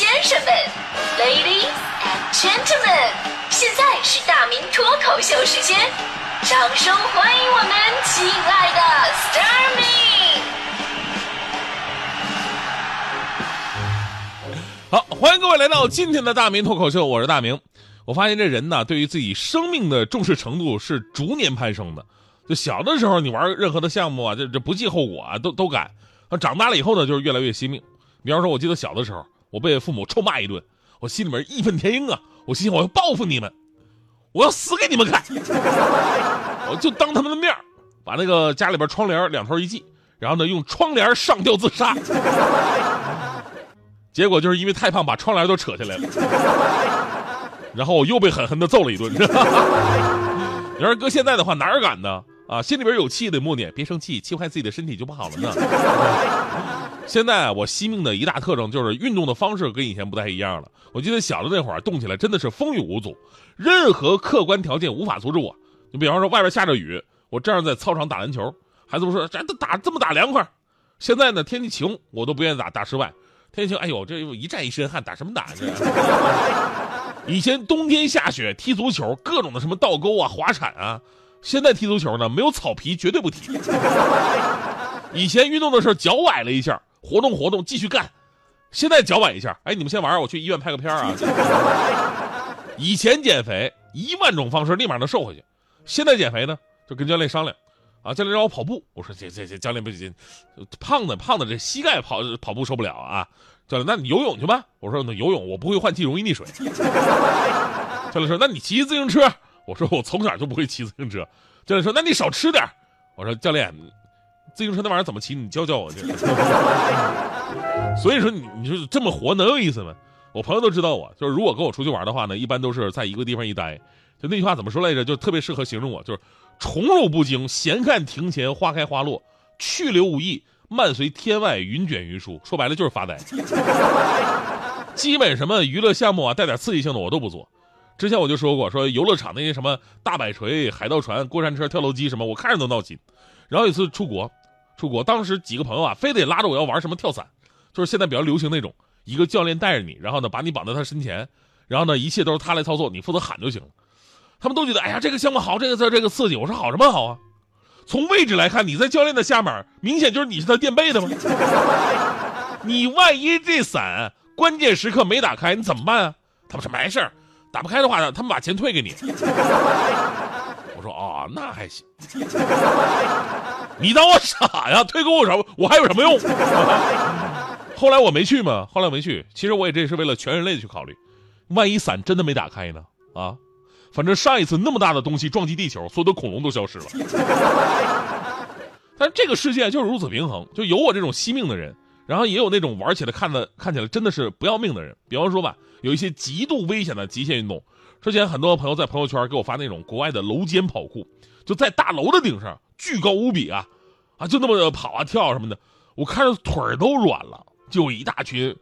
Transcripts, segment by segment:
先生们，Ladies and Gentlemen，现在是大明脱口秀时间，掌声欢迎我们亲爱的 s t a r m y 好，欢迎各位来到今天的大明脱口秀，我是大明。我发现这人呢，对于自己生命的重视程度是逐年攀升的。就小的时候，你玩任何的项目啊，这这不计后果啊，都都敢。那长大了以后呢，就是越来越惜命。比方说，我记得小的时候，我被父母臭骂一顿，我心里面义愤填膺啊！我心想，我要报复你们，我要死给你们看！我就当他们的面把那个家里边窗帘两头一系，然后呢，用窗帘上吊自杀。结果就是因为太胖，把窗帘都扯下来了。然后我又被狠狠的揍了一顿。你要是搁现在的话，哪儿敢呢？啊，心里边有气得默念：别生气，气坏自己的身体就不好了呢。现在我惜命的一大特征就是运动的方式跟以前不太一样了。我记得小的那会儿动起来真的是风雨无阻，任何客观条件无法阻止我。你比方说外边下着雨，我这样在操场打篮球，孩子们说这打这么打凉快。现在呢天气晴，我都不愿意打打室外。天气晴，哎呦这一站一身汗，打什么打这？以前冬天下雪踢足球，各种的什么倒钩啊、滑铲啊。现在踢足球呢，没有草皮绝对不踢。以前运动的时候脚崴了一下，活动活动继续干。现在脚崴一下，哎，你们先玩，我去医院拍个片啊。以前减肥一万种方式立马能瘦回去，现在减肥呢就跟教练商量，啊，教练让我跑步，我说这这这教练不行，胖的胖的这膝盖跑跑步受不了啊。教练，那你游泳去吧。我说那游泳我不会换气，容易溺水。教练说那你骑自行车。我说我从小就不会骑自行车，教练说那你少吃点我说教练，自行车那玩意儿怎么骑？你教教我去。所以说你你说这么活能有意思吗？我朋友都知道我，就是如果跟我出去玩的话呢，一般都是在一个地方一待。就那句话怎么说来着？就特别适合形容我，就是宠辱不惊，闲看庭前花开花落，去留无意，漫随天外云卷云舒。说白了就是发呆。基本什么娱乐项目啊，带点刺激性的我都不做。之前我就说过，说游乐场那些什么大摆锤、海盗船、过山车、跳楼机什么，我看着都闹心。然后有一次出国，出国当时几个朋友啊，非得拉着我要玩什么跳伞，就是现在比较流行那种，一个教练带着你，然后呢把你绑在他身前，然后呢一切都是他来操作，你负责喊就行了。他们都觉得，哎呀，这个项目好，这个这这个刺激。我说好什么好啊？从位置来看，你在教练的下面，明显就是你是他垫背的吗？你万一这伞关键时刻没打开，你怎么办啊？他们说没事儿。打不开的话，他们把钱退给你。我说哦，那还行。你当我傻呀？退给我什么？我还有什么用？后来我没去嘛。后来我没去。其实我也这是为了全人类去考虑。万一伞真的没打开呢？啊，反正上一次那么大的东西撞击地球，所有的恐龙都消失了。但这个世界就是如此平衡，就有我这种惜命的人。然后也有那种玩起来看的看起来真的是不要命的人，比方说吧，有一些极度危险的极限运动。之前很多朋友在朋友圈给我发那种国外的楼间跑酷，就在大楼的顶上，巨高无比啊，啊，就那么跑啊跳啊什么的，我看着腿儿都软了。就一大群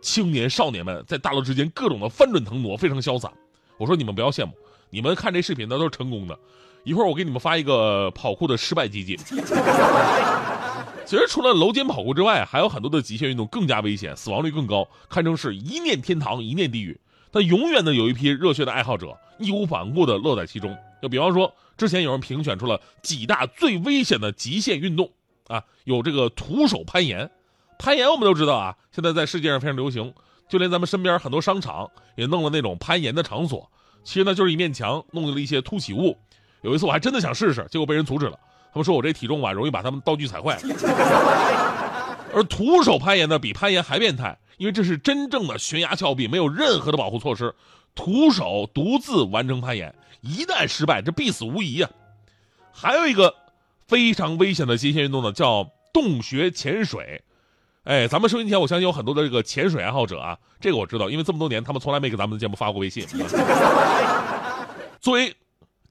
青年少年们在大楼之间各种的翻转腾挪，非常潇洒。我说你们不要羡慕，你们看这视频那都是成功的。一会儿我给你们发一个跑酷的失败集锦。其实除了楼间跑酷之外，还有很多的极限运动更加危险，死亡率更高，堪称是一念天堂，一念地狱。但永远的有一批热血的爱好者，义无反顾的乐在其中。就比方说，之前有人评选出了几大最危险的极限运动啊，有这个徒手攀岩。攀岩我们都知道啊，现在在世界上非常流行，就连咱们身边很多商场也弄了那种攀岩的场所。其实呢，就是一面墙弄了一些凸起物。有一次我还真的想试试，结果被人阻止了。他们说我这体重吧，容易把他们道具踩坏。而徒手攀岩呢，比攀岩还变态，因为这是真正的悬崖峭壁，没有任何的保护措施，徒手独自完成攀岩，一旦失败，这必死无疑啊！还有一个非常危险的极限运动呢，叫洞穴潜水。哎，咱们收音前，我相信有很多的这个潜水爱好者啊，这个我知道，因为这么多年他们从来没给咱们的节目发过微信。作为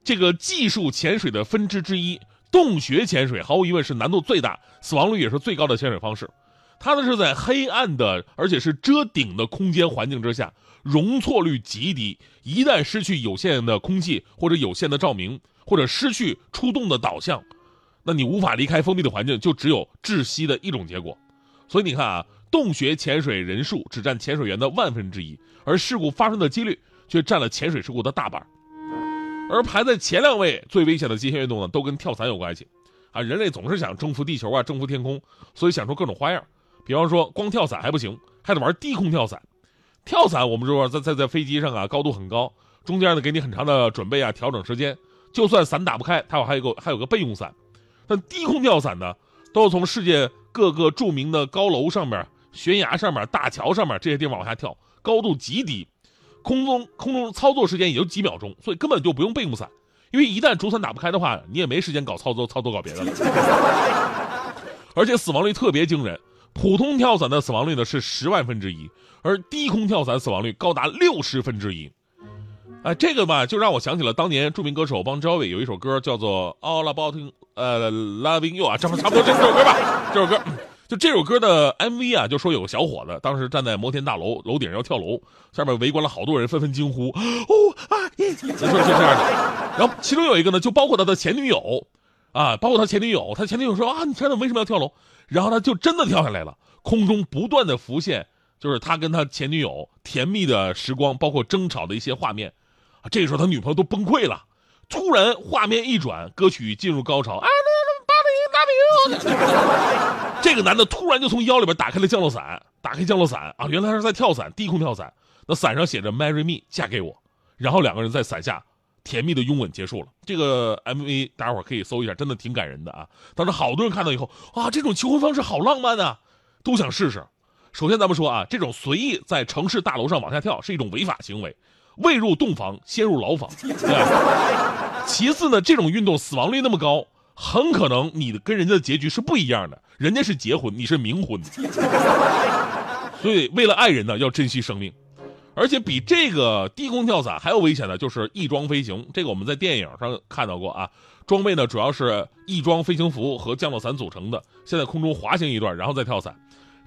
这个技术潜水的分支之一。洞穴潜水毫无疑问是难度最大、死亡率也是最高的潜水方式。它呢是在黑暗的，而且是遮顶的空间环境之下，容错率极低。一旦失去有限的空气或者有限的照明，或者失去出动的导向，那你无法离开封闭的环境，就只有窒息的一种结果。所以你看啊，洞穴潜水人数只占潜水员的万分之一，而事故发生的几率却占了潜水事故的大半。而排在前两位最危险的极限运动呢，都跟跳伞有关系。啊，人类总是想征服地球啊，征服天空，所以想出各种花样。比方说，光跳伞还不行，还得玩低空跳伞。跳伞我们说在在在飞机上啊，高度很高，中间呢给你很长的准备啊，调整时间。就算伞打不开，它还有个还有个备用伞。但低空跳伞呢，都是从世界各个著名的高楼上面、悬崖上面、大桥上面这些地方往下跳，高度极低，空中空中操作时间也就几秒钟，所以根本就不用备用伞。因为一旦主伞打不开的话，你也没时间搞操作、操作搞别的了。而且死亡率特别惊人，普通跳伞的死亡率呢是十万分之一，而低空跳伞死亡率高达六十分之一。哎，这个吧，就让我想起了当年著名歌手邦乔维有一首歌叫做《All About》呃，Loving You 啊，差不差不多这首歌吧，这首歌。就这首歌的 MV 啊，就说有个小伙子当时站在摩天大楼楼顶要跳楼，下面围观了好多人，纷纷惊呼：“哦啊！”就说是这样。然后其中有一个呢，就包括他的前女友，啊，包括他前女友，他前女友说：“啊，你天哪，为什么要跳楼？”然后他就真的跳下来了，空中不断的浮现，就是他跟他前女友甜蜜的时光，包括争吵的一些画面。这个时候他女朋友都崩溃了。突然画面一转，歌曲进入高潮。这个男的突然就从腰里边打开了降落伞，打开降落伞啊，原来他是在跳伞，低空跳伞。那伞上写着 “Marry me”，嫁给我。然后两个人在伞下甜蜜的拥吻结束了。这个 MV 大家伙可以搜一下，真的挺感人的啊。当时好多人看到以后啊，这种求婚方式好浪漫啊，都想试试。首先咱们说啊，这种随意在城市大楼上往下跳是一种违法行为，未入洞房先入牢房。其次呢，这种运动死亡率那么高。很可能你的跟人家的结局是不一样的，人家是结婚，你是冥婚，所以为了爱人呢，要珍惜生命。而且比这个低空跳伞还要危险的，就是翼装飞行。这个我们在电影上看到过啊，装备呢主要是翼装飞行服和降落伞组成的，先在空中滑行一段，然后再跳伞。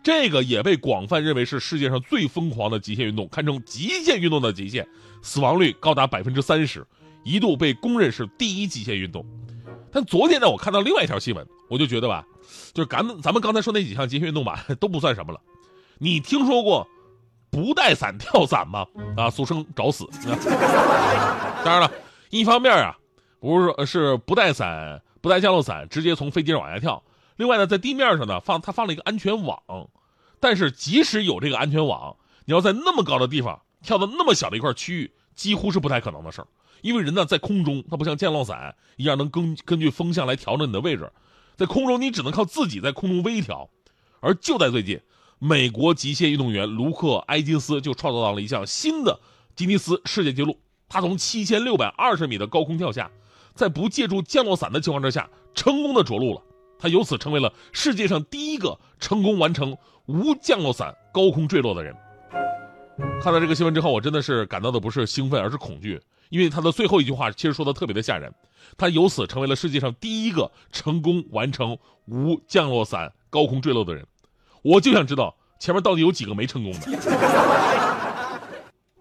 这个也被广泛认为是世界上最疯狂的极限运动，堪称极限运动的极限，死亡率高达百分之三十，一度被公认是第一极限运动。但昨天呢，我看到另外一条新闻，我就觉得吧，就是咱们咱们刚才说那几项极限运动吧，都不算什么了。你听说过不带伞跳伞吗？啊，俗称找死。当然了，一方面啊，不是说是不带伞、不带降落伞，直接从飞机上往下跳。另外呢，在地面上呢放他放了一个安全网，但是即使有这个安全网，你要在那么高的地方跳到那么小的一块区域，几乎是不太可能的事儿。因为人呢在空中，它不像降落伞一样能根根据风向来调整你的位置，在空中你只能靠自己在空中微调。而就在最近，美国极限运动员卢克·埃金斯就创造到了一项新的吉尼斯世界纪录，他从七千六百二十米的高空跳下，在不借助降落伞的情况之下，成功的着陆了，他由此成为了世界上第一个成功完成无降落伞高空坠落的人。看到这个新闻之后，我真的是感到的不是兴奋，而是恐惧。因为他的最后一句话其实说的特别的吓人，他由此成为了世界上第一个成功完成无降落伞高空坠落的人。我就想知道前面到底有几个没成功的，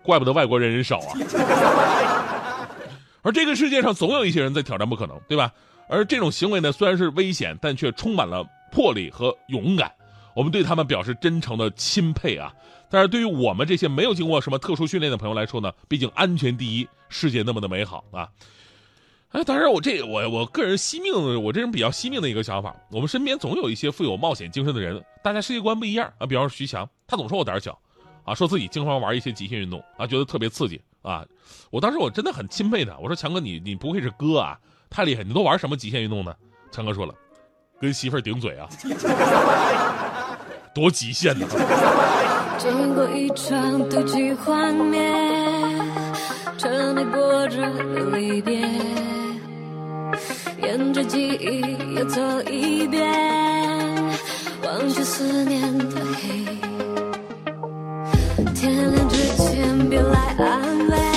怪不得外国人人少啊。而这个世界上总有一些人在挑战不可能，对吧？而这种行为呢，虽然是危险，但却充满了魄力和勇敢。我们对他们表示真诚的钦佩啊！但是对于我们这些没有经过什么特殊训练的朋友来说呢，毕竟安全第一，世界那么的美好啊！哎，当然我这我我个人惜命，我这人比较惜命的一个想法，我们身边总有一些富有冒险精神的人，大家世界观不一样啊。比方说徐强，他总说我胆小，啊，说自己经常玩一些极限运动啊，觉得特别刺激啊。我当时我真的很钦佩他，我说强哥你你不会是哥啊，太厉害，你都玩什么极限运动呢？强哥说了，跟媳妇儿顶嘴啊。多极限呢！经过一场妒忌幻灭，沉溺过着离别，沿着记忆又走一遍，忘却思念的黑。天亮之前别来安慰。